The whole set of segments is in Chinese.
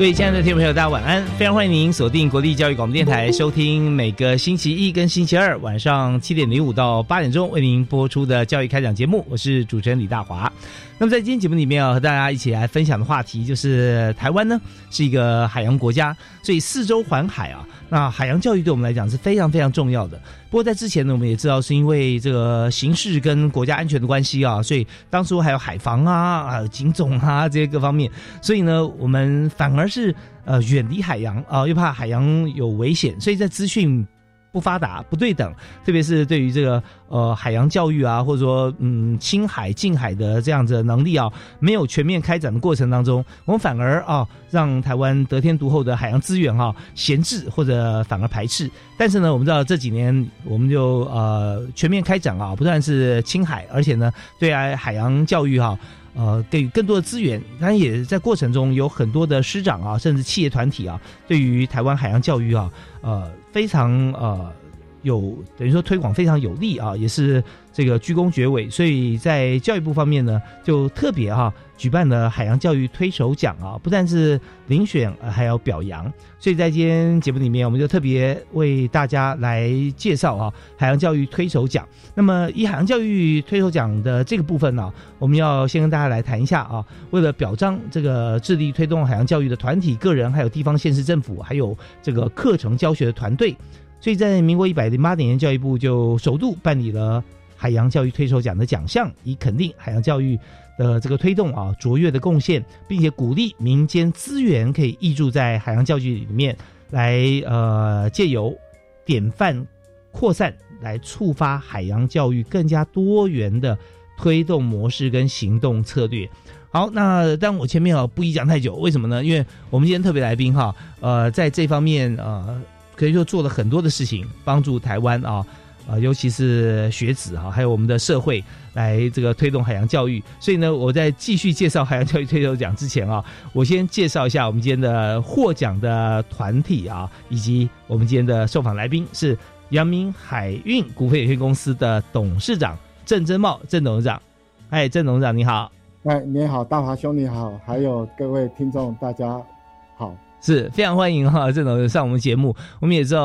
各位亲爱的听众朋友，大家晚安！非常欢迎您锁定国立教育广播电台，收听每个星期一跟星期二晚上七点零五到八点钟为您播出的教育开讲节目。我是主持人李大华。那么在今天节目里面啊，和大家一起来分享的话题就是台湾呢是一个海洋国家，所以四周环海啊。那海洋教育对我们来讲是非常非常重要的。不过在之前呢，我们也知道是因为这个形势跟国家安全的关系啊，所以当初还有海防啊、啊警总啊这些各方面，所以呢，我们反而是呃远离海洋啊，又怕海洋有危险，所以在资讯。不发达、不对等，特别是对于这个呃海洋教育啊，或者说嗯青海、近海的这样子的能力啊，没有全面开展的过程当中，我们反而啊让台湾得天独厚的海洋资源哈闲置或者反而排斥。但是呢，我们知道这几年我们就呃全面开展啊，不但是青海，而且呢对海海洋教育哈呃给予更多的资源，当然也在过程中有很多的师长啊，甚至企业团体啊，对于台湾海洋教育啊呃。非常呃有等于说推广非常有利啊，也是这个居功绝伟，所以在教育部方面呢，就特别哈举办了海洋教育推手奖啊，不但是遴选，还要表扬。所以在今天节目里面，我们就特别为大家来介绍啊海洋教育推手奖。那么以海洋教育推手奖的这个部分呢，我们要先跟大家来谈一下啊，为了表彰这个致力推动海洋教育的团体、个人，还有地方县市政府，还有这个课程教学的团队。所以在民国一百零八年，教育部就首度办理了海洋教育推手奖的奖项，以肯定海洋教育的这个推动啊卓越的贡献，并且鼓励民间资源可以挹注在海洋教育里面，来呃借由典范扩散，来触发海洋教育更加多元的推动模式跟行动策略。好，那但我前面啊不宜讲太久，为什么呢？因为我们今天特别来宾哈，呃，在这方面呃。可以说做了很多的事情，帮助台湾啊，啊，尤其是学子哈，还有我们的社会来这个推动海洋教育。所以呢，我在继续介绍海洋教育推手奖之前啊，我先介绍一下我们今天的获奖的团体啊，以及我们今天的受访来宾是阳明海运股份有限公司的董事长郑珍茂郑董事长。哎，郑董事长你好。哎，你好，大华兄你好，还有各位听众大家好。是非常欢迎哈，郑董事长上我们节目。我们也知道，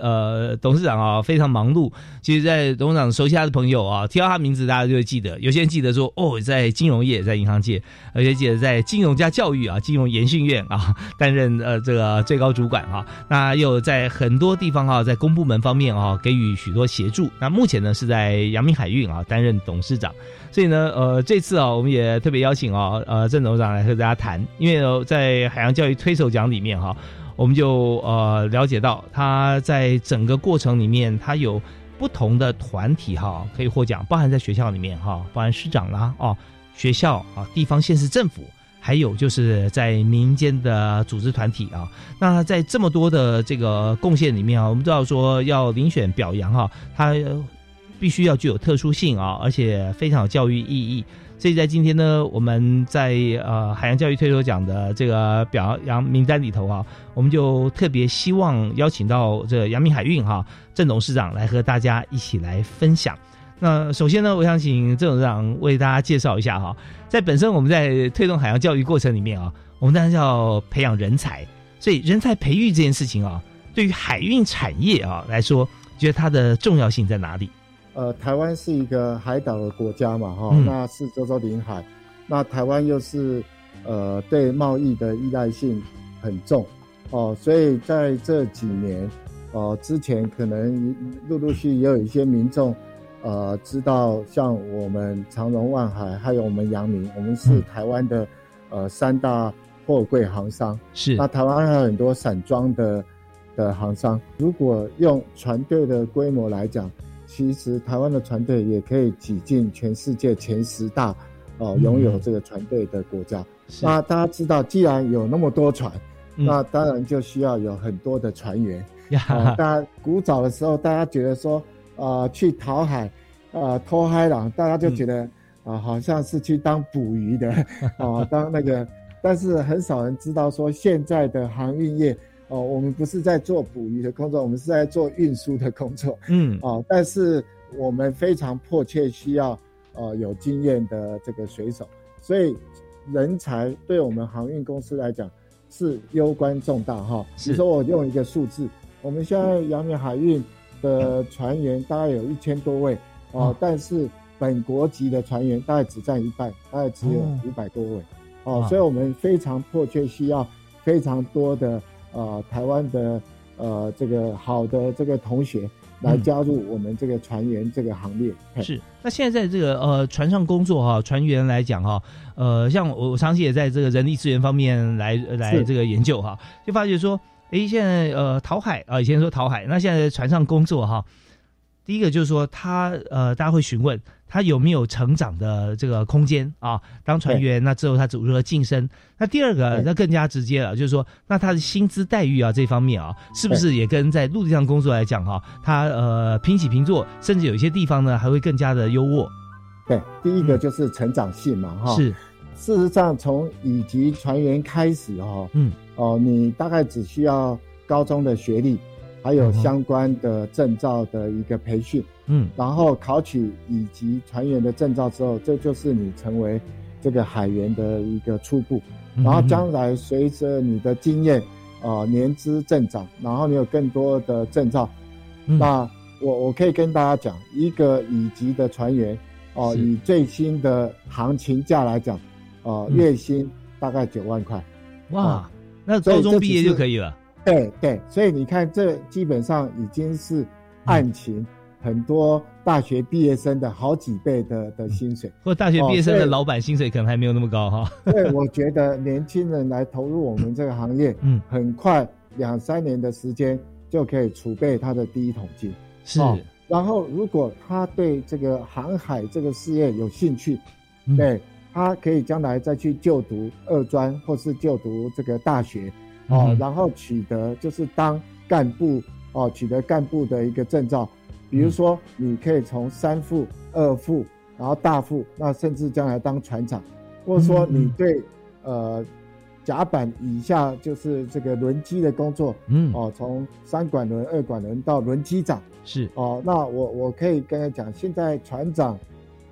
呃，董事长啊非常忙碌。其实，在董事长熟悉他的朋友啊，提到他名字，大家就会记得。有些人记得说，哦，在金融业，在银行界，而且记得在金融加教育啊，金融研训院啊担任呃这个最高主管哈。那又在很多地方哈，在公部门方面啊给予许多协助。那目前呢是在阳明海运啊担任董事长。所以呢，呃，这次啊，我们也特别邀请啊，呃，郑董事长来和大家谈，因为在海洋教育推手奖里面哈，我们就呃了解到他在整个过程里面，他有不同的团体哈可以获奖，包含在学校里面哈，包含师长啦哦，学校啊，地方县市政府，还有就是在民间的组织团体啊。那在这么多的这个贡献里面啊，我们知道说要遴选表扬哈，他。必须要具有特殊性啊，而且非常有教育意义。所以在今天呢，我们在呃海洋教育推手奖的这个表扬名单里头啊，我们就特别希望邀请到这阳明海运哈郑董事长来和大家一起来分享。那首先呢，我想请郑董事长为大家介绍一下哈，在本身我们在推动海洋教育过程里面啊，我们当然要培养人才，所以人才培育这件事情啊，对于海运产业啊来说，觉得它的重要性在哪里？呃，台湾是一个海岛的国家嘛，哈，那四周都临海，那台湾又是呃对贸易的依赖性很重哦，所以在这几年哦之前可能陆陆续也有一些民众呃知道，像我们长荣、万海还有我们阳明，我们是台湾的呃三大货柜行商。是。那台湾还有很多散装的的行商，如果用船队的规模来讲，其实台湾的船队也可以挤进全世界前十大，哦、嗯。拥有这个船队的国家。是。那大家知道，既然有那么多船，嗯。那当然就需要有很多的船员。大家古早的时候，大家觉得说，呃，去讨海，呃，偷海浪，大家就觉得啊、好像是去当捕鱼的，啊、当那个，但是很少人知道说，现在的航运业，哦、我们不是在做捕鱼的工作，我们是在做运输的工作，嗯啊、但是我们非常迫切需要，呃，有经验的这个水手，所以人才对我们航运公司来讲是攸关重大哈。是比如说我用一个数字，我们现在阳明海运的船员大概有一千多位哦、哦但是本国籍的船员大概只占一半，大概只有哦五百多位哦所以我们非常迫切需要非常多的呃台湾的呃这个好的这个同学来嗯加入我们这个船员这个行列。嘿是。那现在在这个呃船上工作哈，船员来讲哈，呃，像我我长期也在这个人力资源方面来呃来这个研究哈，就发觉说，诶，现在呃淘海啊，以前说淘海，那现在在船上工作哈，第一个就是说他呃，大家会询问他有没有成长的这个空间？啊？当船员，那之后他如何晋升？那第二个，那更加直接了，就是说，那他的薪资待遇啊这方面啊，是不是也跟在陆地上工作来讲哈、他呃平起平坐，甚至有一些地方呢还会更加的优渥。对，第一个就是成长性嘛，哈、嗯是，事实上，从乙级船员开始，哈，嗯，哦，你大概只需要高中的学历，还有相关的证照的一个培训，嗯。然后考取乙级船员的证照之后，这就是你成为这个海员的一个初步。嗯然后将来随着你的经验，呃，年资增长，然后你有更多的证照，嗯。那我我可以跟大家讲，一个乙级的船员，哦、是。以最新的行情价来讲，呃，嗯。月薪大概九万块。哇啊，那高中毕业就可以了。对对，所以你看，这基本上已经是案情很多大学毕业生的好几倍的的薪水。或大学毕业生的老板薪水可能还没有那么高哈。所以我觉得年轻人来投入我们这个行业，嗯，很快两三年的时间就可以储备他的第一桶金。是，哦然后，如果他对这个航海这个事业有兴趣，嗯对他可以将来再去就读二专或是就读这个大学，哦，嗯然后取得就是当干部哦，取得干部的一个证照。比如说，你可以从三副、二副，然后大副，那甚至将来当船长，或者说你对呃甲板以下就是这个轮机的工作嗯，哦，从三管轮、二管轮到轮机长。是。哦，那我我可以跟他讲，现在船长，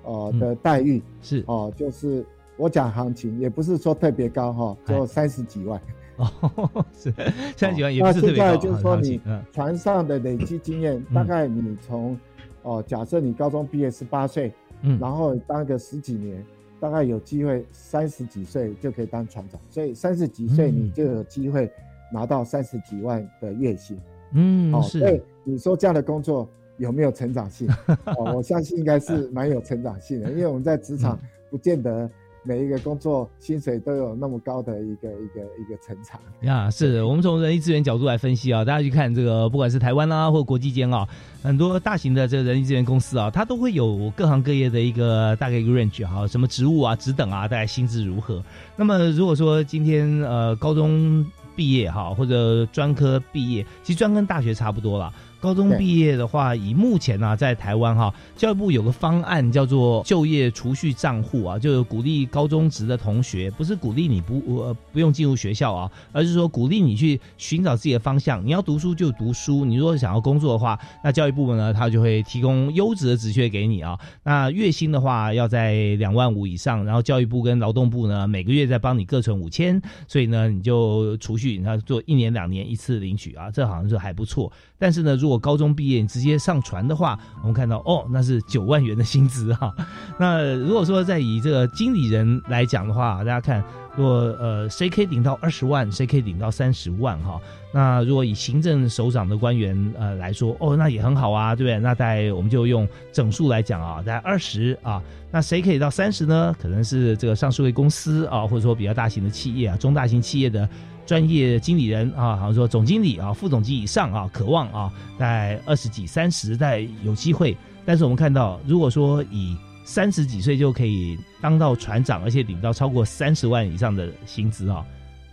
呃嗯。的待遇是。哦，就是我讲行情，也不是说特别高哈，哎。就三十几万。哦，是三十几万也那不是特别高啊。现在就是说你船上的累积经验，大概你从哦，假设你高中毕业十八岁，嗯，然后当个十几年，大概有机会三十几岁就可以当船长，所以三十几岁嗯你就有机会拿到三十几万的月薪。嗯哦，所以是你说这样的工作有没有成长性？哦，我相信应该是蛮有成长性的，因为我们在职场嗯不见得每一个工作薪水都有那么高的一个一个一个成长。呀，是我们从人力资源角度来分析啊，大家去看这个，不管是台湾啦、或国际间啊，很多大型的这个人力资源公司啊，它都会有各行各业的一个大概一个 range 哈、什么职务啊、职等啊，大概薪资如何。那么如果说今天呃高中毕业哈，或者专科毕业，其实专跟大学差不多啦。高中毕业的话，以目前呢、在台湾哈，教育部有个方案叫做就业储蓄账户啊，就是鼓励高中职的同学，不是鼓励你不呃不用进入学校啊，而是说鼓励你去寻找自己的方向。你要读书就读书，你如果想要工作的话，那教育部门呢，它就会提供优质的职缺给你啊。那月薪的话要在两万五以上，然后教育部跟劳动部呢每个月再帮你各存五千，所以呢你就储蓄，然后做一年两年一次领取啊，这好像是还不错。但是呢，如果高中毕业你直接上船的话，我们看到哦，那是九万元的薪资哈。那如果说在以这个经理人来讲的话，大家看，如果呃谁可以领到二十万，谁可以领到三十万哈。那如果以行政首长的官员呃来说，哦，那也很好啊，对不对？那大概我们就用整数来讲啊，大概二十啊。那谁可以到三十呢？可能是这个上市公司啊，或者说比较大型的企业啊，中大型企业的专业经理人啊，好像说总经理啊、副总经理以上啊，渴望啊，在二十几、三十代有机会。但是我们看到，如果说以三十几岁就可以当到船长，而且领到超过三十万以上的薪资啊，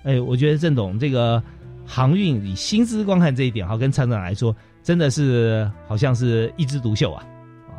哎，我觉得郑董这个。航运以薪资观看这一点哈，跟厂长来说，真的是好像是一枝独秀啊。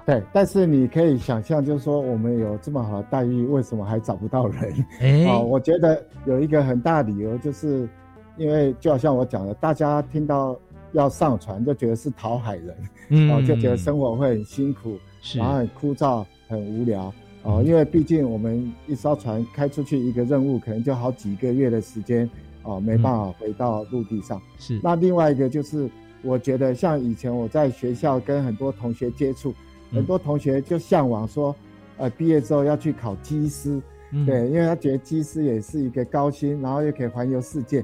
对，但是你可以想象，就是说我们有这么好的待遇，为什么还找不到人？哎，哦，我觉得有一个很大理由，就是因为就好像我讲的，大家听到要上船就觉得是讨海人，嗯，哦，就觉得生活会很辛苦，然后很枯燥、很无聊，哦，因为毕竟我们一艘船开出去一个任务，可能就好几个月的时间。哦，没办法回到陆地上。是。那另外一个就是，我觉得像以前我在学校跟很多同学接触，很多同学就向往说，呃，毕业之后要去考机师，对，因为他觉得机师也是一个高薪，然后又可以环游世界。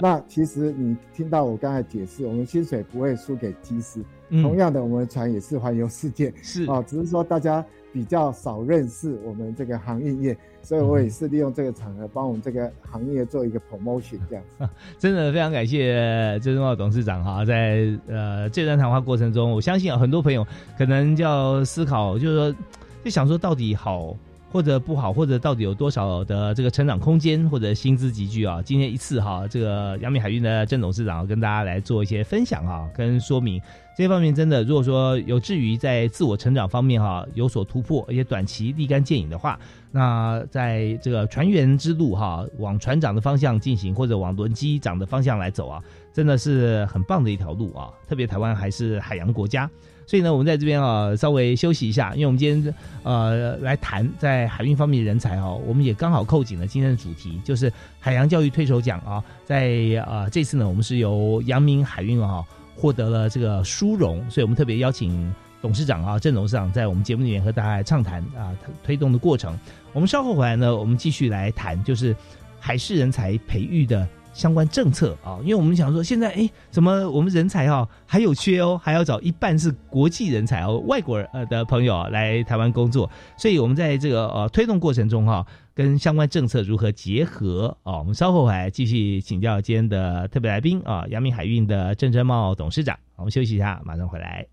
那其实你听到我刚才解释，我们薪水不会输给机师，同样的，我们的船也是环游世界。是。哦，只是说大家比较少认识我们这个航运业。所以我也是利用这个场合帮我们这个行业做一个 promotion，这样子。真的非常感谢周忠茂董事长哈，在呃这段谈话过程中，我相信有很多朋友可能就要思考，就是说就想说到底好或者不好，或者到底有多少的这个成长空间或者薪资集聚啊？今天一次哈，这个阳明海运的郑董事长跟大家来做一些分享啊，跟说明。这方面真的，如果说有至于在自我成长方面哈有所突破，而且短期立竿见影的话，那在这个船员之路哈往船长的方向进行，或者往轮机长的方向来走啊，真的是很棒的一条路啊！特别台湾还是海洋国家，所以呢，我们在这边啊稍微休息一下，因为我们今天呃来谈在海运方面的人才哦，我们也刚好扣紧了今天的主题，就是海洋教育推手奖啊，在啊这次呢，我们是由阳明海运啊。获得了这个殊荣，所以我们特别邀请董事长啊，郑董事长在我们节目里面和大家来畅谈啊推动的过程。我们稍后回来呢，我们继续来谈，就是海事人才培育的相关政策啊，因为我们想说现在哎，怎么我们人才啊还有缺哦，还要找一半是国际人才哦，外国人呃的朋友来台湾工作，所以我们在这个呃推动过程中哈。跟相关政策如何结合啊？我们稍后还继续请教今天的特别来宾啊，阳明海运的郑正茂董事长。我们休息一下，马上回来。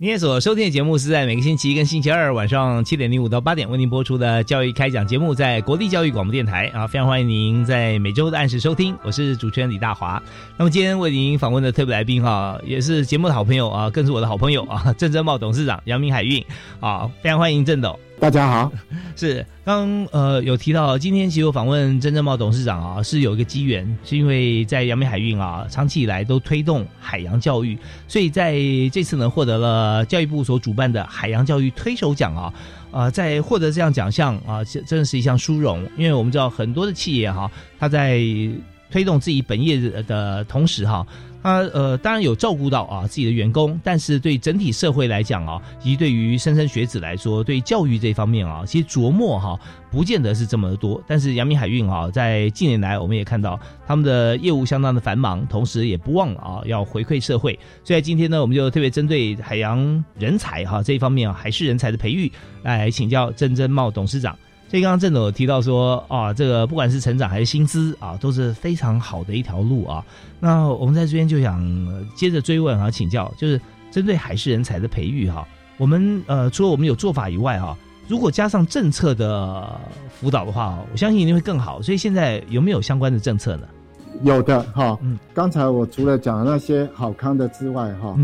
您所收听的节目是在每个星期一跟星期二晚上七点零五到八点为您播出的教育开讲节目，在国立教育广播电台啊，非常欢迎您在每周的按时收听。我是主持人李大华。那么今天为您访问的特别来宾哈，也是节目的好朋友啊，更是我的好朋友啊，郑珍茂董事长，杨明海运啊，非常欢迎郑董。大家好，是刚呃有提到今天其实我访问曾正茂董事长啊，是有一个机缘，是因为在阳明海运啊，长期以来都推动海洋教育，所以在这次呢获得了教育部所主办的海洋教育推手奖啊，啊在获得这样奖项啊，这真的是一项殊荣，因为我们知道很多的企业哈，它在推动自己本业的同时哈。他呃，当然有照顾到啊自己的员工，但是对整体社会来讲啊，以及对于莘莘学子来说，对教育这方面啊，其实琢磨哈，不见得是这么多。但是阳明海运啊，在近年来我们也看到他们的业务相当的繁忙，同时也不忘啊要回馈社会。所以今天呢，我们就特别针对海洋人才哈这一方面啊，海事人才的培育来请教郑珍茂董事长。所以刚刚郑总有提到说啊，这个不管是成长还是薪资啊，都是非常好的一条路啊。那我们在这边就想接着追问啊，请教，就是针对海事人才的培育哈，我们呃除了我们有做法以外哈，如果加上政策的辅导的话，我相信一定会更好。所以现在有没有相关的政策呢？有的哈，嗯，刚才我除了讲那些好康的之外哈，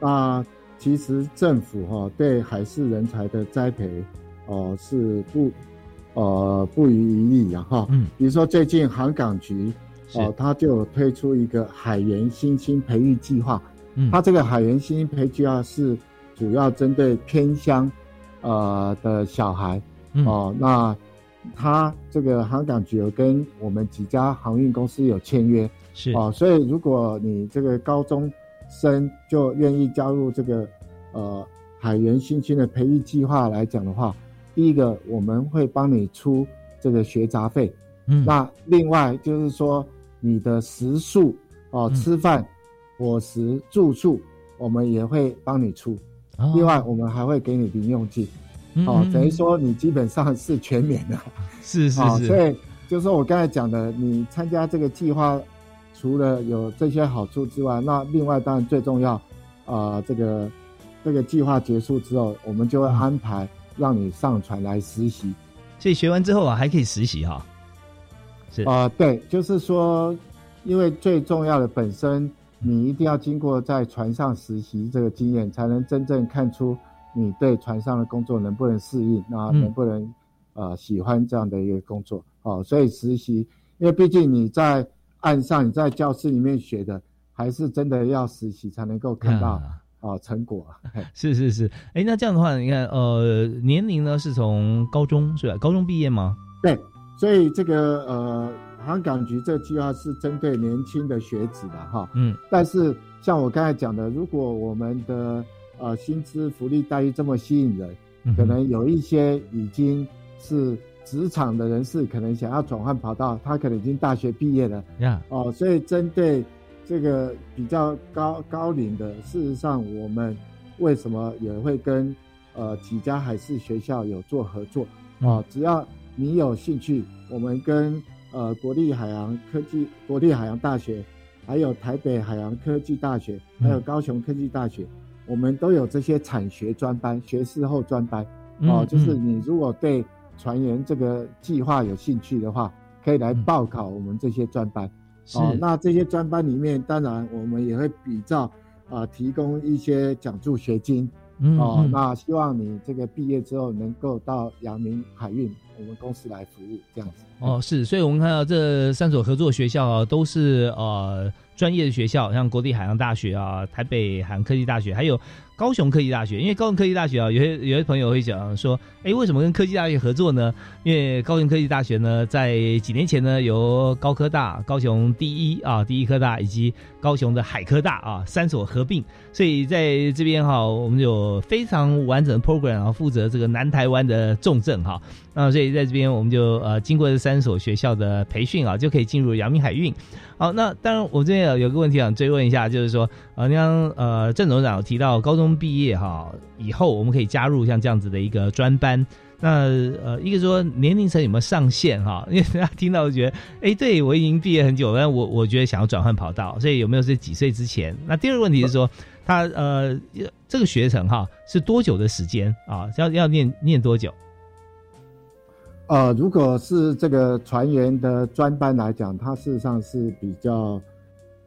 那其实政府哈对海事人才的栽培哦是不。呃不遗余力啊哈。嗯，比如说最近航港局哦，他就有推出一个海员新兴培育计划。嗯，他这个海员新兴培育计划是主要针对偏乡呃的小孩哦。那他这个航港局有跟我们几家航运公司有签约，是哦，所以如果你这个高中生就愿意加入这个呃海员新兴的培育计划来讲的话，第一个我们会帮你出这个学杂费，嗯，那另外就是说你的食宿哦，吃饭、伙食、住宿，我们也会帮你出，另外我们还会给你零用金。哦，等于说你基本上是全免的，是是是，所以就是说我刚才讲的，你参加这个计划，除了有这些好处之外，那另外当然最重要，啊，这个这个计划结束之后，我们就会安排让你上船来实习，所以学完之后啊，还可以实习哈。是啊，对，就是说，因为最重要的本身，你一定要经过在船上实习这个经验，才能真正看出。你对船上的工作能不能适应？那能不能呃喜欢这样的一个工作？哦，所以实习，因为毕竟你在岸上，你在教室里面学的，还是真的要实习才能够看到啊成果。是是 是，哎，那这样的话，你看，呃，年龄呢是从高中是吧？高中毕业吗？对，所以这个呃，航港局这计划是针对年轻的学子的哈。嗯，但是像我刚才讲的，如果我们的呃，薪资福利待遇这么吸引人，可能有一些已经是职场的人士，可能想要转换跑道，他可能已经大学毕业了，呀，哦，所以针对这个比较高高龄的，事实上我们为什么也会跟呃几家海事学校有做合作啊？只要你有兴趣，我们跟呃国立海洋科技、国立海洋大学，还有台北海洋科技大学，还有高雄科技大学。我们都有这些产学专班、学士后专班，哦，就是你如果对船员这个计划有兴趣的话，可以来报考我们这些专班。哦，那这些专班里面，当然我们也会比照啊，提供一些奖助学金。哦，那希望你这个毕业之后能够到阳明海运我们公司来服务，这样子。哦，是，所以我们看到这三所合作学校啊，都是呃。专业的学校，像国立海洋大学啊、台北海洋科技大学，还有高雄科技大学。因为高雄科技大学啊，有些有些朋友会讲说，哎，为什么跟科技大学合作呢？因为高雄科技大学呢，在几年前呢，由高科大、高雄第一啊、第一科大以及高雄的海科大啊三所合并，所以在这边哈，我们有非常完整的 program 啊，负责这个南台湾的重症哈。那所以在这边，我们就呃经过这三所学校的培训啊，就可以进入阳明海运。好，那当然我这边有个问题想追问一下，就是说，呃，刚呃郑总长提到高中毕业哈以后，我们可以加入像这样子的一个专班。那呃，一个说年龄层有没有上限哈？因为大家听到觉得，哎，对我已经毕业很久，但我我觉得想要转换跑道，所以有没有是几岁之前？那第二个问题是说，他呃这个学程哈是多久的时间啊？要要念念多久？呃，如果是这个船员的专班来讲，它事实上是比较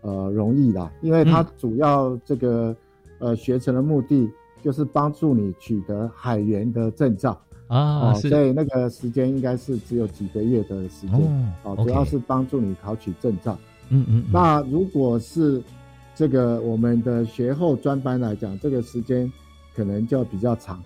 呃容易的，因为它主要这个呃学成的目的就是帮助你取得海员的证照啊，所以那个时间应该是只有几个月的时间哦，主要是帮助你考取证照。嗯嗯。那如果是这个我们的学后专班来讲，这个时间可能就比较长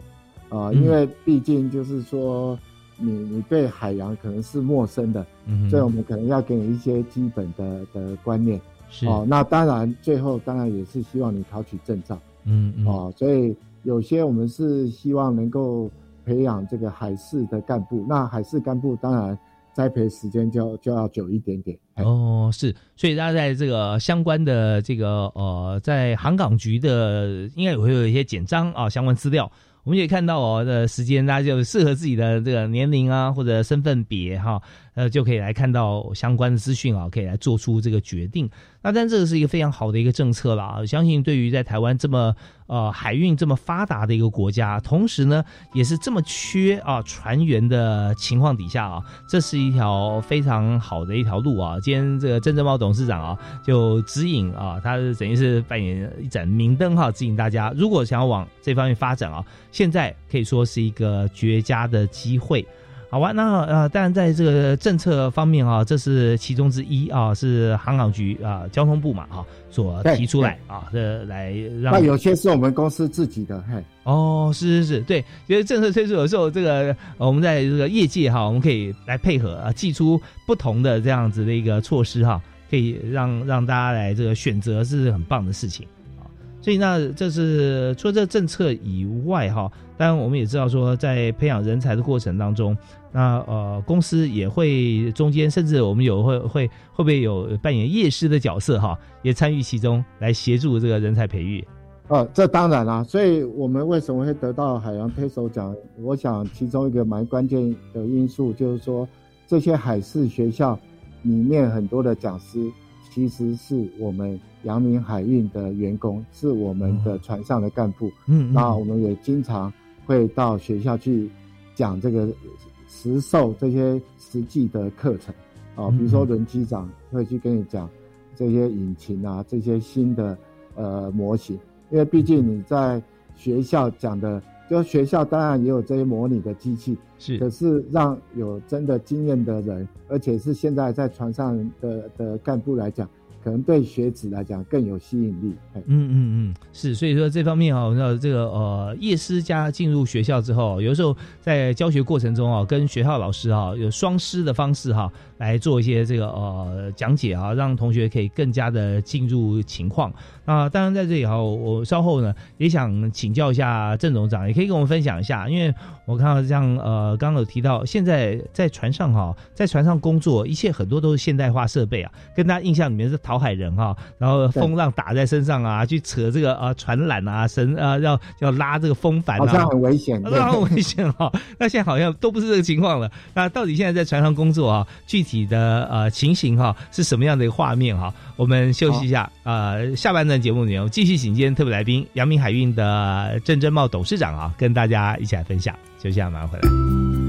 啊，因为毕竟就是说。你你对海洋可能是陌生的，所以我们可能要给你一些基本的的观念。是哦，那当然最后当然也是希望你考取证照。嗯嗯。哦，所以有些我们是希望能够培养这个海事的干部。那海事干部当然栽培时间就就要久一点点。哦，是，所以大家在这个相关的这个呃，在航港局的应该也会有一些简章啊相关资料。我们也看到哦，的时间大家就适合自己的这个年龄啊，或者身份别哈，呃，就可以来看到相关的资讯啊，可以来做出这个决定。那但这个是一个非常好的一个政策了啊相信对于在台湾这么呃海运这么发达的一个国家，同时呢也是这么缺啊船员的情况底下啊，这是一条非常好的一条路啊。今天这个郑正茂董事长啊就指引啊，他是等于是扮演一盏明灯哈，指引大家如果想要往这方面发展啊，现在可以说是一个绝佳的机会。好吧，那呃，当然在这个政策方面啊，这是其中之一啊，是航港局啊，交通部嘛啊所提出来啊，这来让那有些是我们公司自己的，嘿，哦，是是是，对，因为政策推出有时候，这个呃我们在这个业界哈，我们可以来配合啊，寄出不同的这样子的一个措施哈，可以让让大家来这个选择，是很棒的事情啊。所以那这是除了这个政策以外哈，当然我们也知道说，在培养人才的过程当中，那呃公司也会中间甚至我们有会会会不会有扮演业师的角色哈，也参与其中来协助这个人才培育。哦，这当然啦、所以我们为什么会得到海洋推手奖？我想其中一个蛮关键的因素就是说，这些海事学校里面很多的讲师，其实是我们阳明海运的员工，是我们的船上的干部。嗯，那我们也经常会到学校去讲这个实授这些实际的课程。啊，比如说轮机长会去跟你讲这些引擎啊，这些新的呃模型，因为毕竟你在学校讲的，就学校当然也有这些模拟的机器，是。可是让有真的经验的人，而且是现在在船上的的干部来讲，可能对学子来讲更有吸引力。嗯嗯嗯，是，所以说这方面啊，我们知道这个呃，夜师加进入学校之后，有时候在教学过程中啊，跟学校老师啊有双师的方式哈、来做一些这个呃讲解啊，让同学可以更加的进入情况。那当然在这里哈，我稍后呢也想请教一下郑总长，也可以跟我们分享一下，因为我看到像呃刚刚有提到，现在在船上哈、在船上工作，一切很多都是现代化设备啊，跟大家印象里面是讨海人哈、然后风浪打在身上啊，去扯这个啊船缆啊，绳啊，要要拉这个风帆啊，好像很危险。那很危险哈、那现在好像都不是这个情况了。那到底现在在船上工作啊，具体的呃情形哈、是什么样的一个画面哈、我们休息一下，呃，下半段节目内容继续请今天特别来宾阳明海运的郑珍茂董事长啊，跟大家一起来分享。休息一下，马上回来。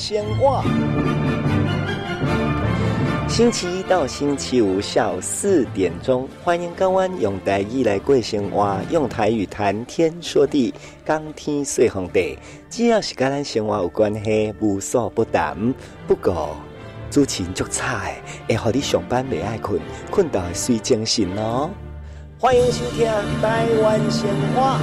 台湾生活。星期一到星期五下午四点钟，欢迎港湾用台语来过生活，用台语谈天说地，讲天说红地。只要是跟咱生活有关系，无所不谈。不过主持人足差，会互你上班未爱困，困到会睡精神哦。欢迎收听《台湾生活》。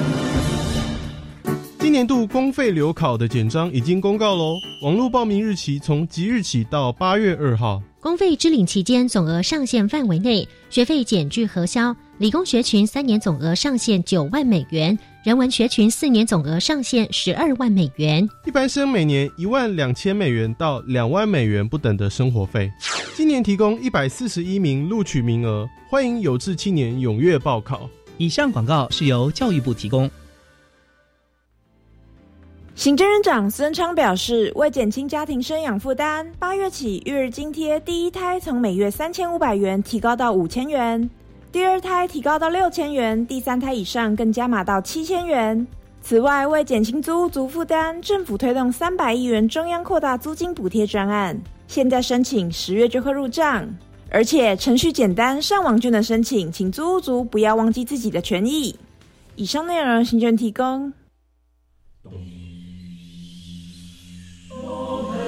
今年度公费留考的简章已经公告喽，网络报名日期从即日起到八月二号。公费支领期间总额上限范围内，学费减去核销。理工学群三年总额上限九万美元，人文学群四年总额上限十二万美元。一般生每年一万两千美元到两万美元不等的生活费。今年提供一百四十一名录取名额，欢迎有志青年踊跃报考。以上广告是由教育部提供。行政院长孙昌表示，为减轻家庭生养负担，八月起育儿津贴第一胎从每月三千五百元提高到五千元，第二胎提高到六千元，第三胎以上更加码到七千元。此外，为减轻租屋族负担，政府推动三百亿元中央扩大租金补贴专案，现在申请十月就会入账，而且程序简单，上网就能申请，请租屋族不要忘记自己的权益。以上内容，行政提供。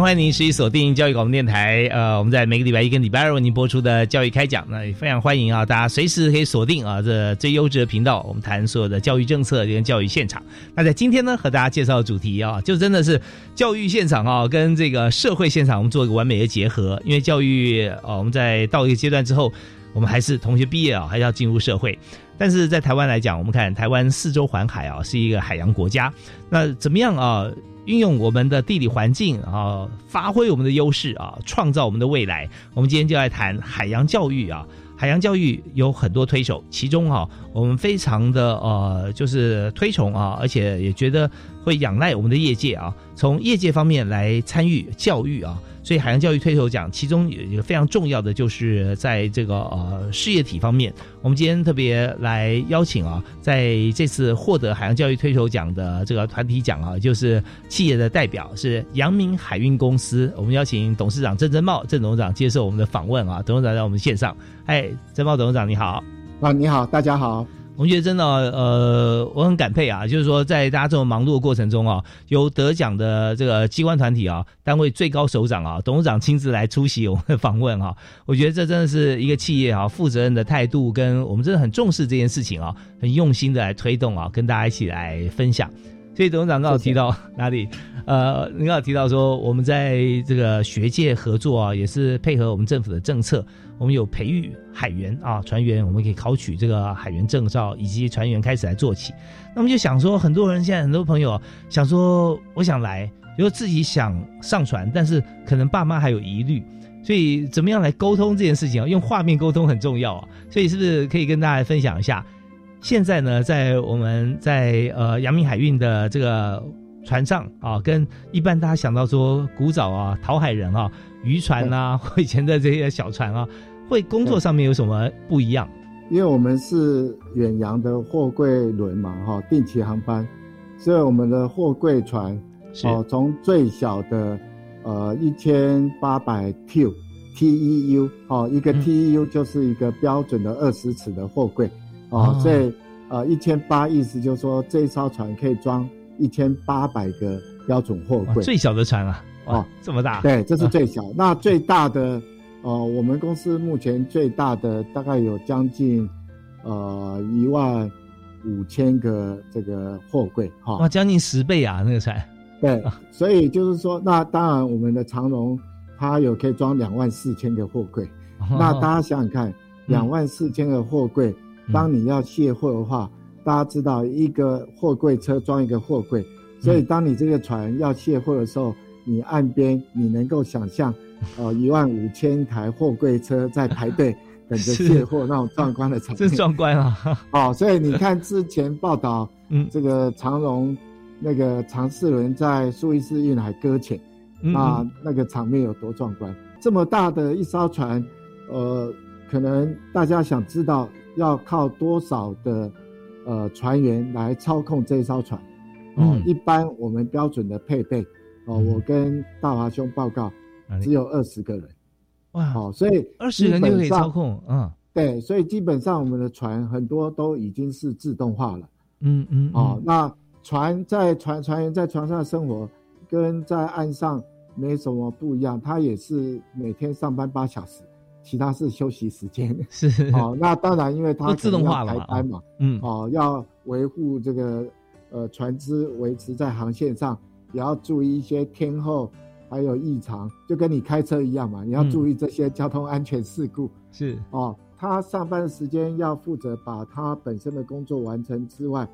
欢迎您持续锁定教育广播电台。呃，我们在每个礼拜一跟礼拜二为您播出的教育开讲，那也非常欢迎啊，大家随时可以锁定啊这最优质的频道，我们谈所有的教育政策跟教育现场。那在今天呢，和大家介绍的主题啊，就真的是教育现场啊，跟这个社会现场，我们做一个完美的结合。因为教育啊，我们在到一个阶段之后，我们还是同学毕业啊，还是要进入社会。但是在台湾来讲，我们看台湾四周环海啊，是一个海洋国家。那怎么样啊？运用我们的地理环境啊，发挥我们的优势啊，创造我们的未来。我们今天就来谈海洋教育啊。海洋教育有很多推手，其中哈，我们非常的呃，就是推崇啊，而且也觉得会仰赖我们的业界啊，从业界方面来参与教育啊。所以海洋教育推手奖，其中有一个非常重要的，就是在这个呃事业体方面。我们今天特别来邀请啊，在这次获得海洋教育推手奖的这个团体奖啊，就是企业的代表是阳明海运公司。我们邀请董事长郑珍茂郑董事长接受我们的访问啊，董事长在我们线上。哎，珍茂董事长你好。啊，你好，大家好。我们觉得真的，呃，我很感佩啊，就是说，在大家这么忙碌的过程中啊，有得奖的这个机关团体啊，单位最高首长啊，董事长亲自来出席我们的访问哈，我觉得这真的是一个企业啊负责任的态度，跟我们真的很重视这件事情啊，很用心的来推动啊，跟大家一起来分享。所以董事长刚好提到哪里？呃，你刚好提到说，我们在这个学界合作啊，也是配合我们政府的政策。我们有培育海员啊，船员，我们可以考取这个海员证照，以及船员开始来做起。那么就想说，很多人现在很多朋友想说，我想来，如自己想上船，但是可能爸妈还有疑虑，所以怎么样来沟通这件事情啊？用画面沟通很重要啊。所以是不是可以跟大家分享一下？现在呢，在我们在呃阳明海运的这个船上啊，跟一般大家想到说古早啊讨海人啊渔船啊或以前的这些小船啊，会工作上面有什么不一样？因为我们是远洋的货柜轮嘛，哈，定期航班，所以我们的货柜船哦，从最小的呃一千八百 T T E U 哦，一个 T E U 就是一个标准的二十尺的货柜。哦，所以呃，一千八意思就是说，这一艘船可以装一千八百个标准货柜。最小的船啊，哦，这么大？对，这是最小。那最大的，呃，我们公司目前最大的大概有将近呃一万五千个这个货柜。哈，哇，将近十倍啊，那个船。对，所以就是说，那当然我们的长荣它有可以装两万四千个货柜，那大家想想看，两万四千个货柜，当你要卸货的话，大家知道一个货柜车装一个货柜，所以当你这个船要卸货的时候，你岸边你能够想象，呃，一万五千台货柜车在排队 等着卸货那种壮观的场面，真壮观啊！哦，所以你看之前报道，嗯，这个长荣那个长四轮在苏伊士运海搁浅，那那个场面有多壮观？这么大的一艘船，呃，可能大家想知道要靠多少的呃船员来操控这艘船？哦，一般我们标准的配备，哦，我跟大华兄报告，只有二十个人。哇，好，所以二十人就可以操控，嗯，对，所以基本上我们的船很多都已经是自动化了。嗯嗯，哦，那船在船船员在船上生活，跟在岸上没什么不一样，他也是每天上班八小时，其他是休息时间。是，哦，那当然，因为他自动化了排班嘛，嗯，哦，要维护这个呃船只维持在航线上，也要注意一些天候。还有异常，就跟你开车一样嘛，你要注意这些交通安全事故。是。哦，他上班时间要负责把他本身的工作完成之外，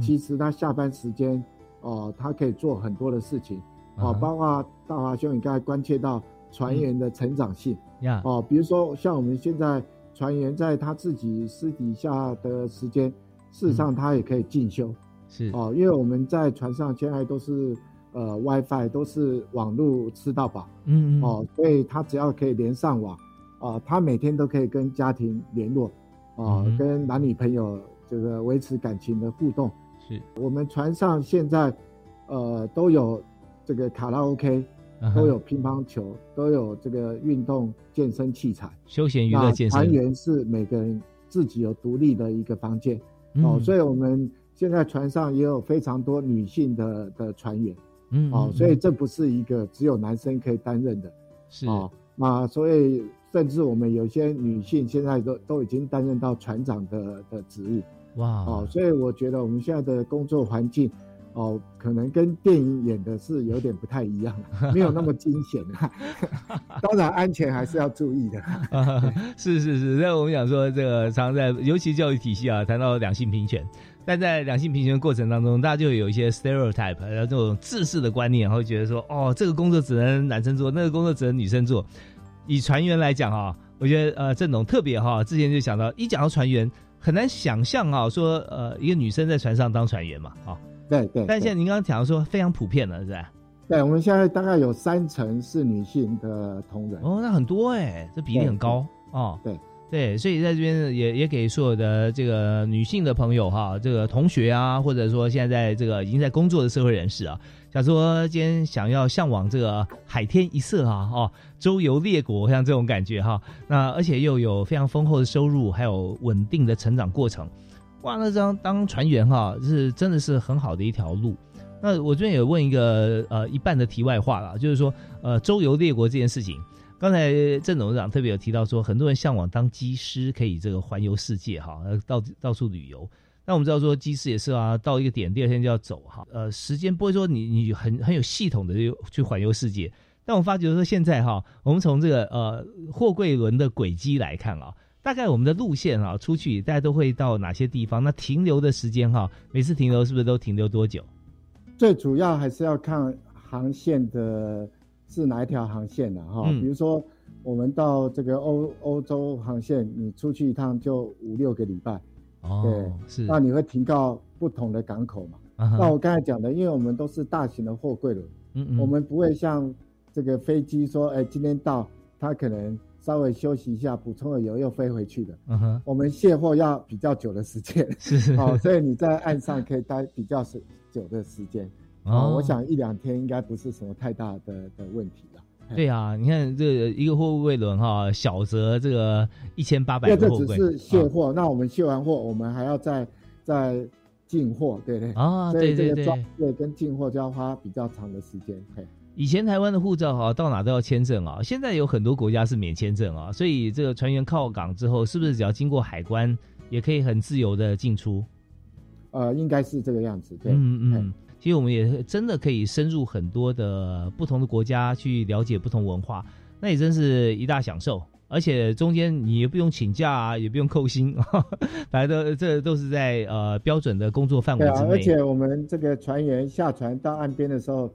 其实他下班时间哦，他可以做很多的事情。哦，包括大华兄你刚才关切到船员的成长性。呀。哦，比如说像我们现在船员在他自己私底下的时间，事实上他也可以进修。是。哦，因为我们在船上现在都是。呃，WiFi 都是网络吃到饱，嗯嗯，哦，所以他只要可以连上网，啊，他每天都可以跟家庭联络，啊，跟男女朋友这个维持感情的互动。是我们船上现在，呃，都有这个卡拉 OK，都有乒乓球，都有这个运动健身器材，休闲娱乐健身。船员是每个人自己有独立的一个房间，哦，所以我们现在船上也有非常多女性的的船员。嗯，哦，所以这不是一个只有男生可以担任的，是。哦，那所以甚至我们有些女性现在都都已经担任到船长的的职务，哇，哦，所以我觉得我们现在的工作环境，哦，可能跟电影演的是有点不太一样，没有那么惊险 当然安全还是要注意的，是是是，那我们想说这个常在尤其教育体系啊，谈到两性平权。但在两性平权的过程当中，大家就有一些 stereotype，然后这种自视的观念，然后觉得说，哦，这个工作只能男生做，那个工作只能女生做。以船员来讲啊，我觉得呃，郑总特别哈，之前就想到，一讲到船员，很难想象啊，说呃，一个女生在船上当船员嘛，啊，对对。但现在您刚刚讲说非常普遍了，是吧？对，我们现在大概有三成是女性的同仁。哦，那很多哎，这比例很高哦。对。对，所以在这边也也给所有的这个女性的朋友哈，这个同学啊，或者说现在在这个已经在工作的社会人士啊，假如说今天想要向往这个海天一色啊，哦，周游列国像这种感觉哈，那而且又有非常丰厚的收入，还有稳定的成长过程，哇，那当当船员哈，是真的是很好的一条路。那我这边也问一个呃一半的题外话了，就是说呃周游列国这件事情。刚才郑董事长特别有提到说，很多人向往当机师，可以这个环游世界哈，到到处旅游。那我们知道说，机师也是啊，到一个点，第二天就要走哈。呃，时间不会说你你很很有系统的去环游世界。但我发觉说，现在哈，我们从这个呃货柜轮的轨迹来看啊，大概我们的路线啊，出去大家都会到哪些地方？那停留的时间哈，每次停留是不是都停留多久？最主要还是要看航线的。是哪一条航线的哈？比如说，我们到这个欧欧洲航线，你出去一趟就五六个礼拜，对，是。那你会停靠不同的港口嘛？那我刚才讲的，因为我们都是大型的货柜轮，嗯嗯，我们不会像这个飞机说，哎，今天到，它可能稍微休息一下，补充了油又飞回去的。嗯哼，我们卸货要比较久的时间，是，好，所以你在岸上可以待比较是久的时间。哦，我想一两天应该不是什么太大的的问题了。对啊，你看这一个货柜轮哈，小则这个一千八百个货柜，这只是卸货。那我们卸完货，我们还要再再进货，对对？啊，对对对，装卸跟进货就要花比较长的时间。以前台湾的护照哈，到哪都要签证啊，现在有很多国家是免签证啊，所以这个船员靠港之后，是不是只要经过海关，也可以很自由的进出？呃，应该是这个样子。对，嗯嗯。其其实我们也真的可以深入很多的不同的国家去了解不同文化，那也真是一大享受。而且中间你也不用请假啊，也不用扣薪，反正都这都是在呃标准的工作范围之内。而且我们这个船员下船到岸边的时候，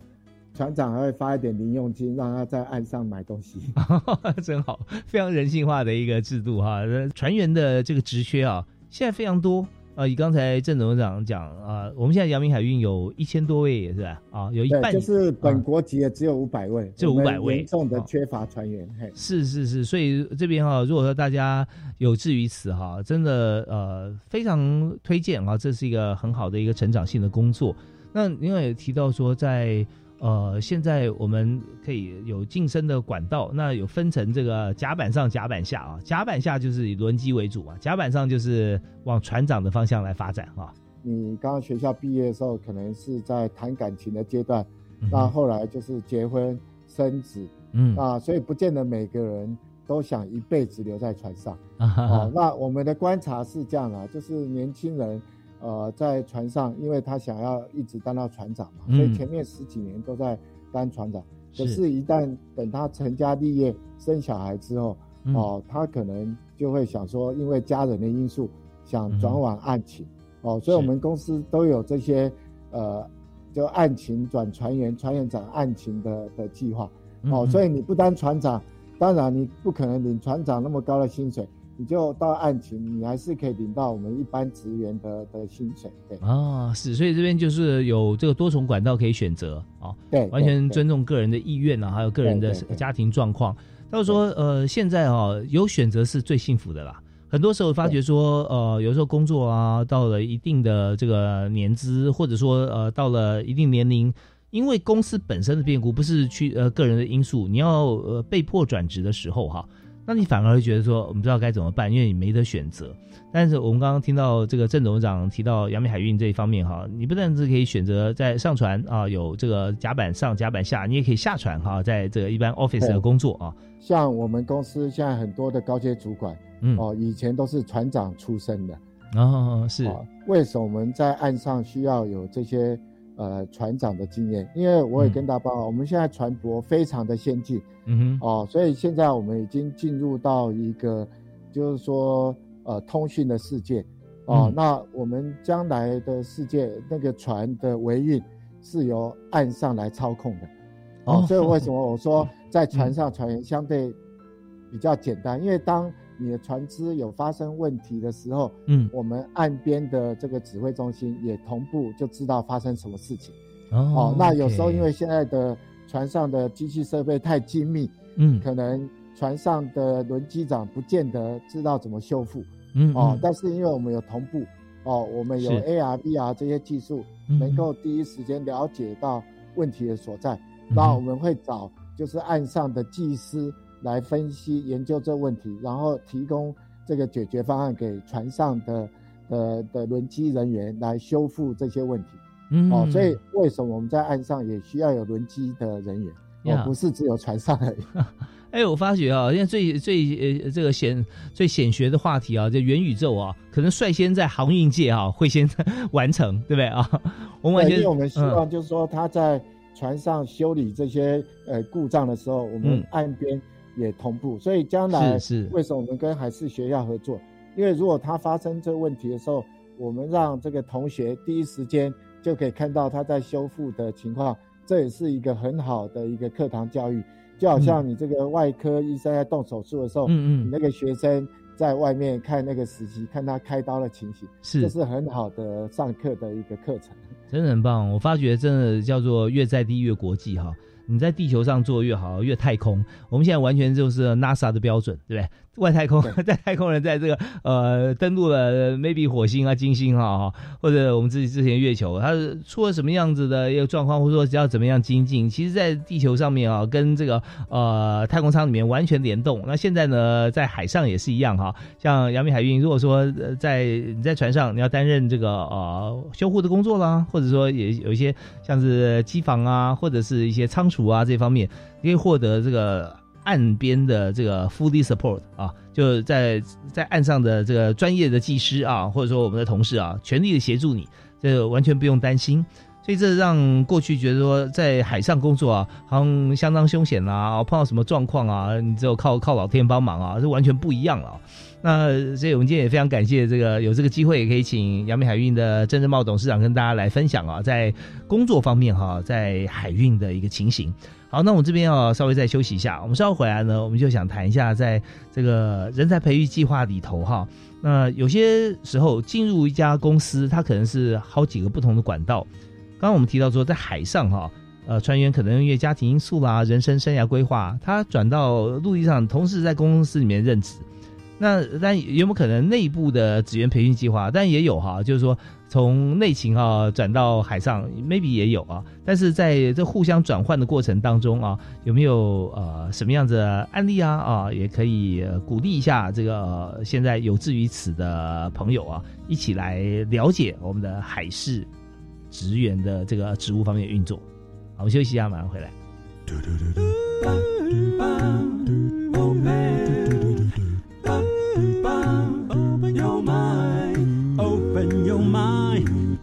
船长还会发一点零用金，让他在岸上买东西。真好，非常人性化的一个制度哈。船员的这个职缺啊，现在非常多。呃，以刚才郑董事长讲啊，我们现在阳明海运有一千多位，是吧啊，有一半就是本国籍的只有五百位，只有五百位，严重的缺乏船员。嘿，是是是，所以这边哈，如果说大家有志于此哈，真的呃非常推荐啊，这是一个很好的一个成长性的工作。那另外也提到说在。呃，现在我们可以有晋升的管道，那有分成这个甲板上、甲板下啊。甲板下就是以轮机为主啊，甲板上就是往船长的方向来发展啊。你刚刚学校毕业的时候，可能是在谈感情的阶段，那后来就是结婚生子，嗯啊，所以不见得每个人都想一辈子留在船上啊。那我们的观察是这样的，就是年轻人。呃，在船上，因为他想要一直当到船长嘛，所以前面十几年都在当船长。可是，一旦等他成家立业、生小孩之后，哦，他可能就会想说，因为家人的因素，想转往岸勤。哦，所以我们公司都有这些，呃，就案情转船员、船员转案情的的计划。哦，所以你不当船长，当然你不可能领船长那么高的薪水。你就到案情，你还是可以领到我们一般职员的的薪水，对啊，是，所以这边就是有这个多重管道可以选择啊，对，完全尊重个人的意愿啊，还有个人的家庭状况。他说，呃，现在啊，有选择是最幸福的啦。很多时候发觉说，呃，有时候工作啊，到了一定的这个年资，或者说呃，到了一定年龄，因为公司本身的变故，不是去呃个人的因素，你要呃被迫转职的时候哈。那你反而会觉得说，我们不知道该怎么办，因为你没得选择。但是我们刚刚听到这个郑董事长提到阳明海运这一方面哈，你不但是可以选择在上船啊，有这个甲板上、甲板下，你也可以下船哈，在这个一般 office 的工作啊。像我们公司现在很多的高阶主管，嗯哦，以前都是船长出身的哦，是。为什么我们在岸上需要有这些？呃，船长的经验，因为我也跟大家报告，我们现在船舶非常的先进，嗯哼，哦，所以现在我们已经进入到一个，就是说，呃，通讯的世界，哦，那我们将来的世界，那个船的维运是由岸上来操控的，哦，所以为什 么我说在船上船员相对比较简单？因为当你的船只有发生问题的时候，嗯，我们岸边的这个指挥中心也同步就知道发生什么事情。哦，那有时候因为现在的船上的机器设备太精密，嗯，可能船上的轮机长不见得知道怎么修复。嗯，哦，但是因为我们有同步，哦，我们有 AR、VR 这些技术，能够第一时间了解到问题的所在，那我们会找就是岸上的技师。来分析研究这问题，然后提供这个解决方案给船上的的的轮机人员来修复这些问题。嗯，哦，所以为什么我们在岸上也需要有轮机的人员？哦，不是只有船上而已。哎，我发觉啊，现在最最呃这个显最显学的话题啊，这元宇宙啊，可能率先在航运界啊会先完成，对不对啊？我们完全我们希望就是说他在船上修理这些呃故障的时候，我们岸边。也同步，所以将来是为什么我们跟海事学校合作？因为如果他发生这个问题的时候，我们让这个同学第一时间就可以看到他在修复的情况，这也是一个很好的一个课堂教育。就好像你这个外科医生在动手术的时候，嗯嗯，你那个学生在外面看那个实习，看他开刀的情形，是这是很好的上课的一个课程，真的很棒。我发觉真的叫做越在地越国际哈。你在地球上做越好，越太空。我们现在完全就是 NASA 的标准，对不对？外太空 在太空人在这个呃登陆了 maybe 火星啊、金星啊，或者我们自己之前月球，它是出了什么样子的一个状况，或者说要怎么样精进？其实，在地球上面啊，跟这个呃太空舱里面完全联动。那现在呢，在海上也是一样哈。像阳明海运，如果说在你在船上，你要担任这个呃修护的工作啦，或者说也有一些像是机房啊，或者是一些仓储啊这方面，你可以获得这个。岸边的这个 fully support 啊，就在在岸上的这个专业的技师啊，或者说我们的同事啊，全力的协助你，这完全不用担心。所以这让过去觉得说在海上工作啊，好像相当凶险啊，碰到什么状况啊，你只有靠靠老天帮忙啊，是完全不一样了。那所以我们今天也非常感谢这个有这个机会，也可以请阳明海运的郑正茂董事长跟大家来分享啊，在工作方面哈，在海运的一个情形。好，那我们这边要稍微再休息一下，我们稍后回来呢，我们就想谈一下在这个人才培育计划里头哈，那有些时候进入一家公司，它可能是好几个不同的管道。刚刚我们提到说，在海上哈，呃，船员可能因为家庭因素啦、人生生涯规划，他转到陆地上，同时在公司里面任职。那但有没有可能内部的职员培训计划？但也有哈，就是说从内勤啊转到海上，maybe 也有啊。但是在这互相转换的过程当中啊，有没有呃什么样子的案例啊？啊，也可以鼓励一下这个现在有志于此的朋友啊，一起来了解我们的海事职员的这个职务方面运作。好，我们休息一下，马上回来。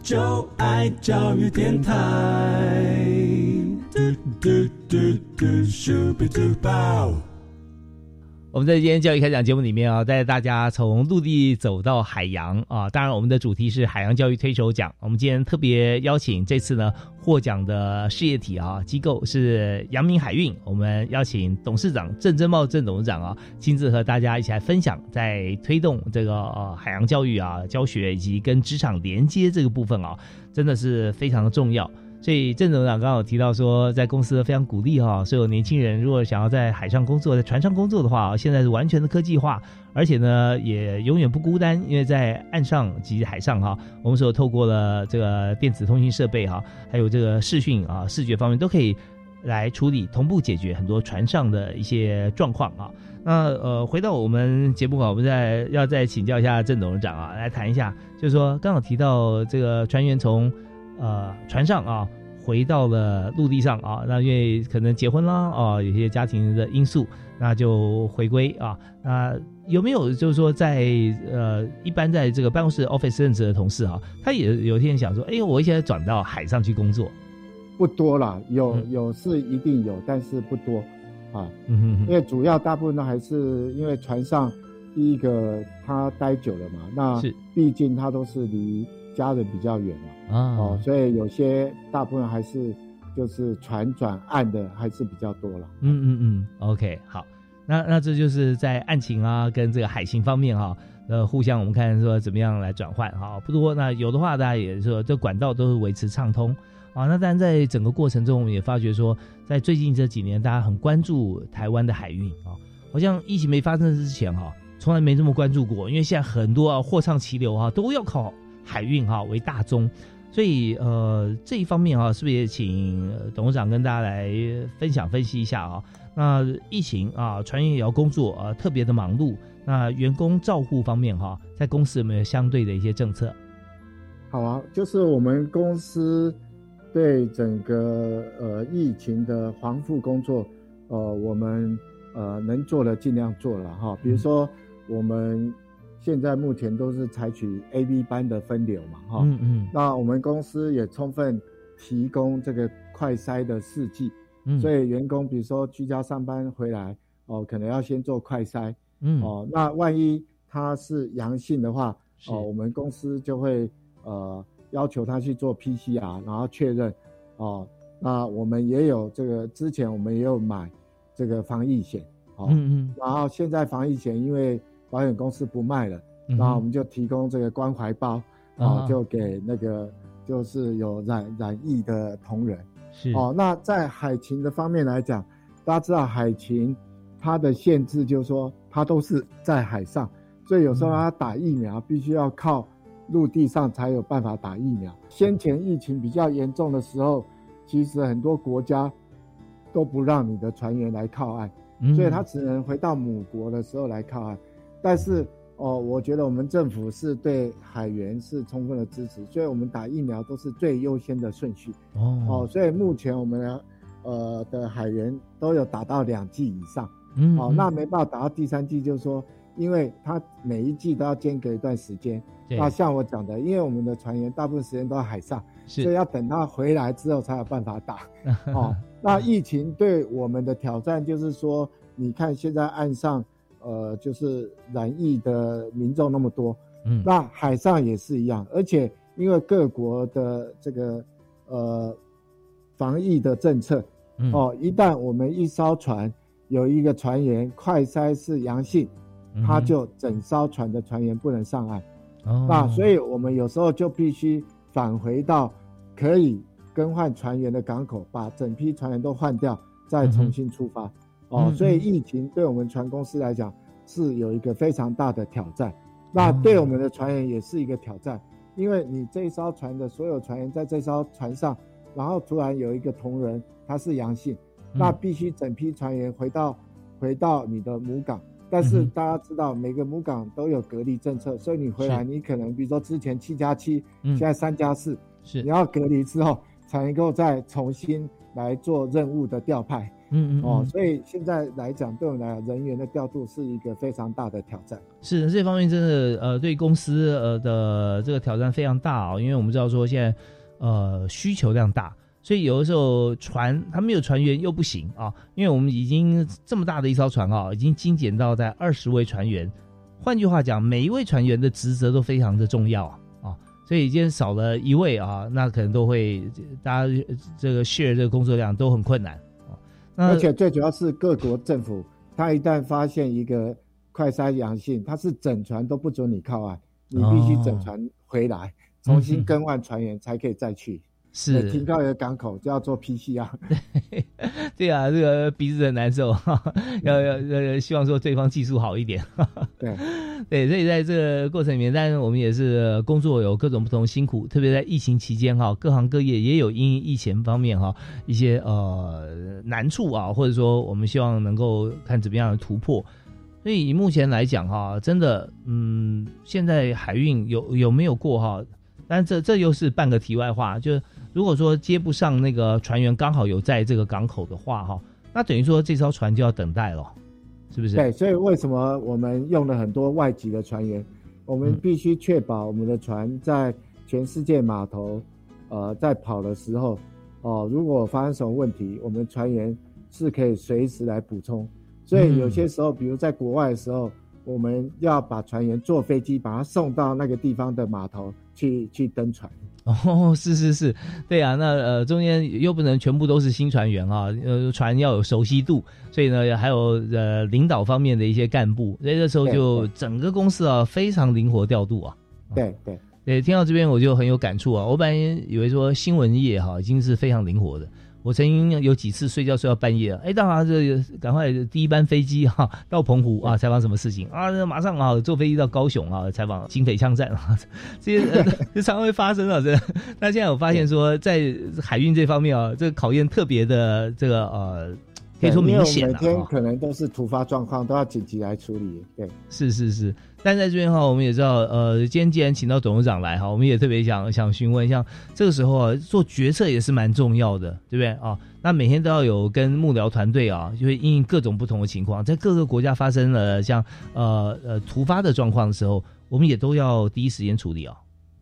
就爱教育电台。我们在今天教育开讲节目里面啊，带大家从陆地走到海洋啊。当然，我们的主题是海洋教育推手奖。我们今天特别邀请这次呢获奖的事业体啊机构是阳明海运。我们邀请董事长郑珍茂郑董事长啊，亲自和大家一起来分享，在推动这个呃海洋教育啊教学以及跟职场连接这个部分啊，真的是非常的重要。所以郑董事长刚好提到说，在公司非常鼓励哈，所有年轻人如果想要在海上工作、在船上工作的话，现在是完全的科技化，而且呢也永远不孤单，因为在岸上及海上哈，我们所透过了这个电子通讯设备哈，还有这个视讯啊、视觉方面都可以来处理、同步解决很多船上的一些状况啊。那呃，回到我们节目啊，我们再要再请教一下郑董事长啊，来谈一下，就是说刚好提到这个船员从。呃，船上啊，回到了陆地上啊，那因为可能结婚啦啊，有些家庭的因素，那就回归啊。那有没有就是说，在呃，一般在这个办公室 office 任职的同事啊，他也有一天想说，哎，我现在转到海上去工作，不多了，有有是一定有，但是不多啊。嗯哼，因为主要大部分都还是因为船上第一个他待久了嘛，那是毕竟他都是离。家人比较远嘛，啊，哦，所以有些大部分还是就是船转岸的还是比较多了。嗯嗯嗯，OK，好，那那这就是在案情啊跟这个海情方面哈，呃，互相我们看说怎么样来转换哈，不多。那有的话大家也说这管道都是维持畅通啊。那但在整个过程中，我们也发觉说，在最近这几年，大家很关注台湾的海运啊，好像疫情没发生之前哈，从来没这么关注过，因为现在很多啊货畅其流啊，都要靠。海运哈为大宗，所以呃这一方面哈，是不是也请董事长跟大家来分享分析一下啊？那疫情啊，船员也要工作啊，特别的忙碌。那员工照护方面哈，在公司有没有相对的一些政策？好啊，就是我们公司对整个呃疫情的防护工作，呃，我们呃能做的尽量做了哈。比如说我们。现在目前都是采取 A、B 班的分流嘛，哈，嗯嗯，那我们公司也充分提供这个快筛的试剂，嗯，所以员工比如说居家上班回来，哦，可能要先做快筛，嗯，哦，那万一他是阳性的话，哦，我们公司就会呃要求他去做 PCR，然后确认，哦，那我们也有这个之前我们也有买这个防疫险，哦，嗯嗯，然后现在防疫险因为保险公司不卖了，然后我们就提供这个关怀包，啊，就给那个就是有染染疫的同仁。是哦，那在海勤的方面来讲，大家知道海勤它的限制就是说它都是在海上，所以有时候它打疫苗必须要靠陆地上才有办法打疫苗。先前疫情比较严重的时候，其实很多国家都不让你的船员来靠岸，所以他只能回到母国的时候来靠岸。但是哦，我觉得我们政府是对海员是充分的支持，所以我们打疫苗都是最优先的顺序。哦哦，所以目前我们呃的海员都有打到两剂以上。嗯，哦，那没办法打到第三剂，就是说，因为他每一季都要间隔一段时间。那像我讲的，因为我们的船员大部分时间都在海上，是所以要等他回来之后才有办法打。哦，那疫情对我们的挑战就是说，你看现在岸上，呃，就是染疫的民众那么多，嗯。那海上也是一样，而且因为各国的这个呃防疫的政策，嗯。哦，一旦我们一艘船有一个船员快筛是阳性，嗯他就整艘船的船员不能上岸。哦。那所以我们有时候就必须返回到可以更换船员的港口，把整批船员都换掉，再重新出发。哦嗯，所以疫情对我们船公司来讲是有一个非常大的挑战，那哦。对我们的船员也是一个挑战，因为你这一艘船的所有船员在这艘船上，然后突然有一个同仁他是阳性，嗯。那必须整批船员回到回到你的母港。但是大家知道，每个母港都有隔离政策，所以你回来，你可能比如说之前七加七，嗯。现在三加四，是。你要隔离之后才能够再重新来做任务的调派。嗯嗯哦，嗯所以现在来讲，对我们来讲，人员的调度是一个非常大的挑战。是的这方面真的呃，对公司呃的这个挑战非常大啊、因为我们知道说现在呃需求量大，所以有的时候船它没有船员又不行啊，因为我们已经这么大的一艘船啊，已经精简到在二十位船员，换句话讲，每一位船员的职责都非常的重要啊啊，所以今天少了一位啊，那可能都会大家这个 share 这个工作量都很困难而且最主要是各国政府，他一旦发现一个快筛阳性，他是整船都不准你靠岸，你必须整船回来，重新更换船员才可以再去。是停靠一个港口就要做 PCR。对啊，这个鼻子很难受，要要要希望说对方技术好一点。对 对，所以在这个过程里面，但是我们也是工作有各种不同辛苦，特别在疫情期间哈，各行各业也有因疫情方面哈一些呃难处啊，或者说我们希望能够看怎么样的突破。所以以目前来讲哈，真的嗯，现在海运有有没有过哈？但这这又是半个题外话，就是如果说接不上那个船员刚好有在这个港口的话哈，那等于说这艘船就要等待了，是不是？对，所以为什么我们用了很多外籍的船员？我们嗯必须确保我们的船在全世界码头，呃，在跑的时候，哦、如果发生什么问题，我们船员是可以随时来补充。所以有些时候，比如在国外的时候，我们要把船员坐飞机把他送到那个地方的码头去去登船。哦，是是是，对啊，那呃中间又不能全部都是新船员啊，呃船要有熟悉度，所以呢还有呃领导方面的一些干部，所以这时候就整个公司啊非常灵活调度啊。对对对，听到这边我就很有感触啊！我本来以为说新闻业哈已经是非常灵活的，我曾经有几次睡觉睡到半夜，哎，大华这赶快第一班飞机哈 到澎湖啊采访什么事情啊，马上啊坐飞机到高雄啊采访警匪枪战啊，这些呃 这常常会发生啊，这。那现在我发现说在海运这方面啊，这个考验特别的这个呃，可以说明显了、每天啊。可能都是突发状况，都要紧急来处理。对。是是是，但在这边哈，我们也知道，呃，今天既然请到董事长来哈，我们也特别想想询问，像这个时候啊，做决策也是蛮重要的，对不对啊？那每天都要有跟幕僚团队啊，就会因应各种不同的情况，在各个国家发生了像呃呃突发的状况的时候，我们也都要第一时间处理啊。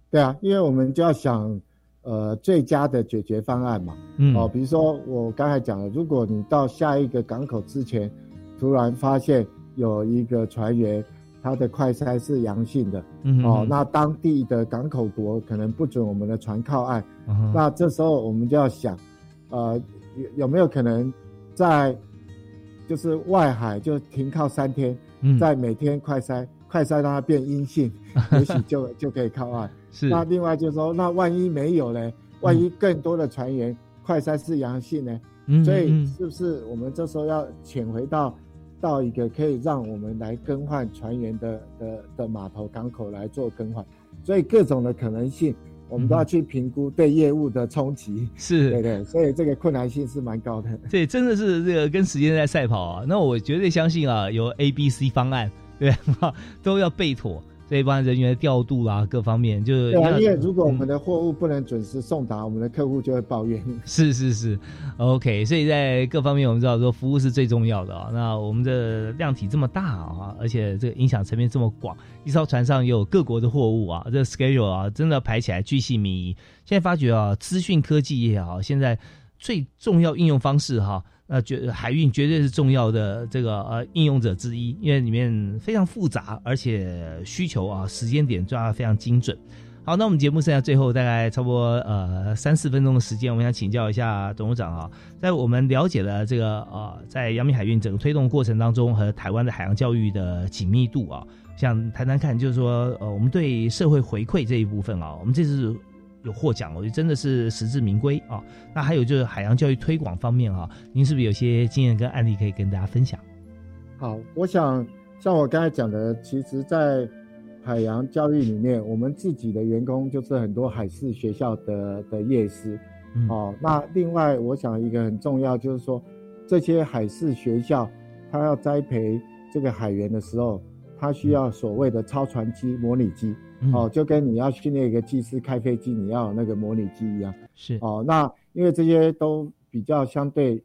对啊，因为我们就要想，呃，最佳的解决方案嘛。嗯哦，比如说我刚才讲了，如果你到下一个港口之前，突然发现有一个船员他的快筛是阳性的，嗯哦，那当地的港口国可能不准我们的船靠岸，嗯那这时候我们就要想，呃，有有没有可能在就是外海就停靠三天，嗯。再每天快筛，快筛让它变阴性，也许就就可以靠岸。是。那另外就是说，那万一没有呢？万一更多的船员快筛是阳性呢？嗯所以嗯。是不是我们这时候要潜回到到一个可以让我们来更换船员的的的码头港口来做更换？所以各种的可能性，我们都要去评估对业务的冲击。是对对，所以这个困难性是蛮高的。对，真的是这个跟时间在赛跑啊。那我绝对相信啊，有 A、B、C 方案，对，都要备妥。这一帮人员的调度啦，各方面就对啊，因为如果我们的货物不能准时送达，我们的客户就会抱怨。是是是，OK，所以在各方面我们知道说服务是最重要的啊。那我们的量体这么大啊，而且这个影响层面这么广，一艘船上有各国的货物啊，这 schedule 啊，真的排起来巨细靡遗。现在发觉啊，资讯科技也好，现在最重要应用方式哈。那绝海运绝对是重要的这个呃应用者之一，因为里面非常复杂，而且需求啊时间点抓的非常精准。好，那我们节目剩下最后大概差不多呃三四分钟的时间，我想请教一下董事长啊，在我们了解了这个呃在阳明海运整个推动过程当中和台湾的海洋教育的紧密度啊，想谈谈看，就是说呃我们对社会回馈这一部分啊，我们这次。有获奖，我觉得真的是实至名归啊！那还有就是海洋教育推广方面啊，您是不是有些经验跟案例可以跟大家分享？好，我想像我刚才讲的，其实，在海洋教育里面，我们自己的员工就是很多海事学校的的业师哦。那另外，我想一个很重要就是说，这些海事学校，他要栽培这个海员的时候，他需要所谓的超船机、模拟机。哦，就跟你要训练一个技师开飞机，你要有那个模拟机一样。是哦，那因为这些都比较相对，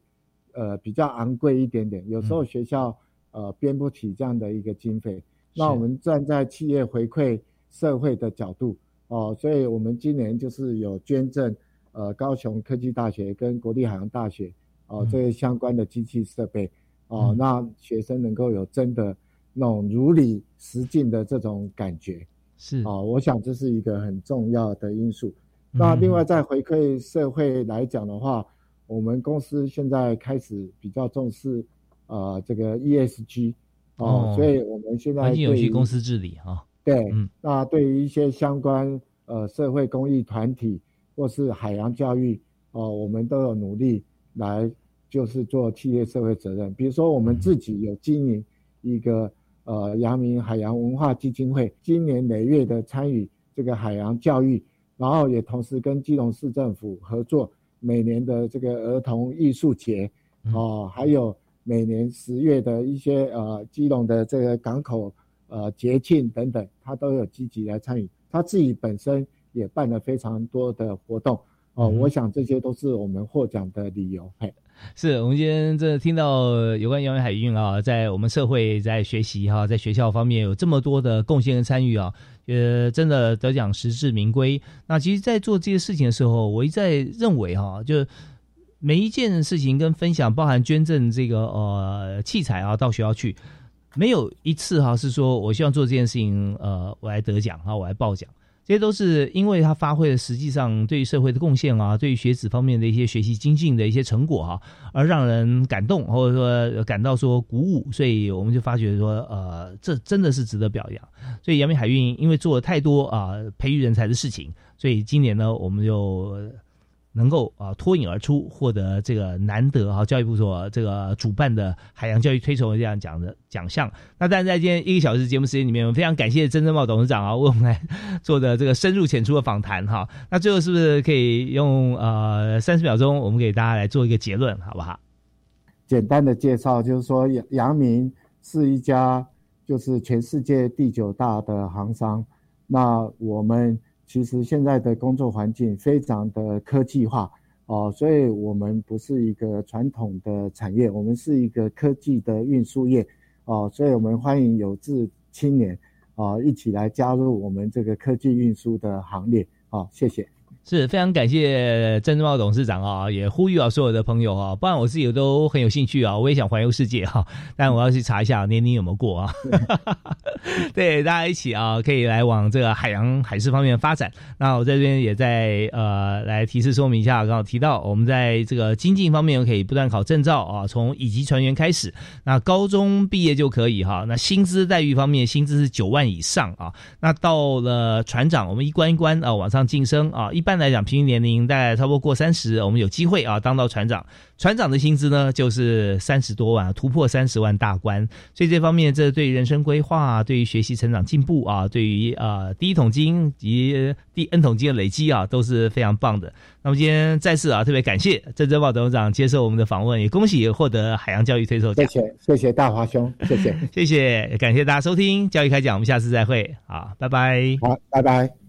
呃，比较昂贵一点点，有时候学校呃编不起这样的一个经费。那我们站在企业回馈社会的角度，哦，所以我们今年就是有捐赠呃高雄科技大学跟国立海洋大学哦这些相关的机器设备，哦，那学生能够有真的那种如履实境的这种感觉。是啊，我想这是一个很重要的因素。那另外在回馈社会来讲的话，我们公司现在开始比较重视呃这个 ESG 哦，所以我们现在环境有序公司治理哈。对，那对于一些相关呃社会公益团体或是海洋教育哦，我们都有努力来就是做企业社会责任。比如说我们自己有经营一个。呃，阳明海洋文化基金会今年累月的参与这个海洋教育，然后也同时跟基隆市政府合作，每年的这个儿童艺术节，哦，还有每年十月的一些呃基隆的这个港口呃节庆等等，他都有积极来参与。他自己本身也办了非常多的活动，哦，我想这些都是我们获奖的理由。嘿。是我们今天这听到有关阳明海运啊，在我们社会在学习哈，在学校方面有这么多的贡献跟参与啊，呃，真的得奖实至名归。那其实，在做这些事情的时候，我一再认为哈，就每一件事情跟分享，包含捐赠这个呃器材啊，到学校去，没有一次哈是说我希望做这件事情，呃，我来得奖啊，我来报奖。这些都是因为他发挥了实际上对于社会的贡献啊，对于学子方面的一些学习精进的一些成果哈，而让人感动或者说感到说鼓舞，所以我们就发觉说，呃，这真的是值得表扬。所以阳明海运因为做了太多啊培育人才的事情，所以今年呢，我们就。能够啊脱颖而出，获得这个难得哈教育部所这个主办的海洋教育推崇这样奖的奖项。那但是在今天一个小时节目时间里面，我们非常感谢曾正茂董事长啊为我们来做的这个深入浅出的访谈哈。那最后是不是可以用呃三十秒钟，我们给大家来做一个结论，好不好？简单的介绍就是说，阳阳明是一家就是全世界第九大的航商。那我们。其实现在的工作环境非常的科技化哦，所以我们不是一个传统的产业，我们是一个科技的运输业哦，所以我们欢迎有志青年啊一起来加入我们这个科技运输的行列啊，谢谢。是非常感谢郑志茂董事长啊，也呼吁啊所有的朋友啊，不然我自己都很有兴趣啊，我也想环游世界哈，但我要去查一下年龄有没有过啊。对，大家一起啊，可以来往这个海洋海事方面发展。那我在这边也在呃来提示说明一下，刚好提到我们在这个精进方面可以不断考证照啊，从乙级船员开始，那高中毕业就可以哈。那薪资待遇方面，薪资是九万以上啊。那到了船长，我们一关一关啊往上晋升啊，一般。般来讲，平均年龄大概超过过三十，我们有机会啊当到船长。船长的薪资呢，就是三十多万，突破三十万大关。所以这方面，这对人生规划、对于学习成长进步啊，对于呃第一桶金及第 N 桶金的累积啊，都是非常棒的。那么今天再次啊，特别感谢郑珍宝董事长接受我们的访问，也恭喜获得海洋教育推手奖。谢谢，谢谢大华兄，谢谢，谢谢，感谢大家收听教育开讲，我们下次再会，好，拜拜，好，拜拜。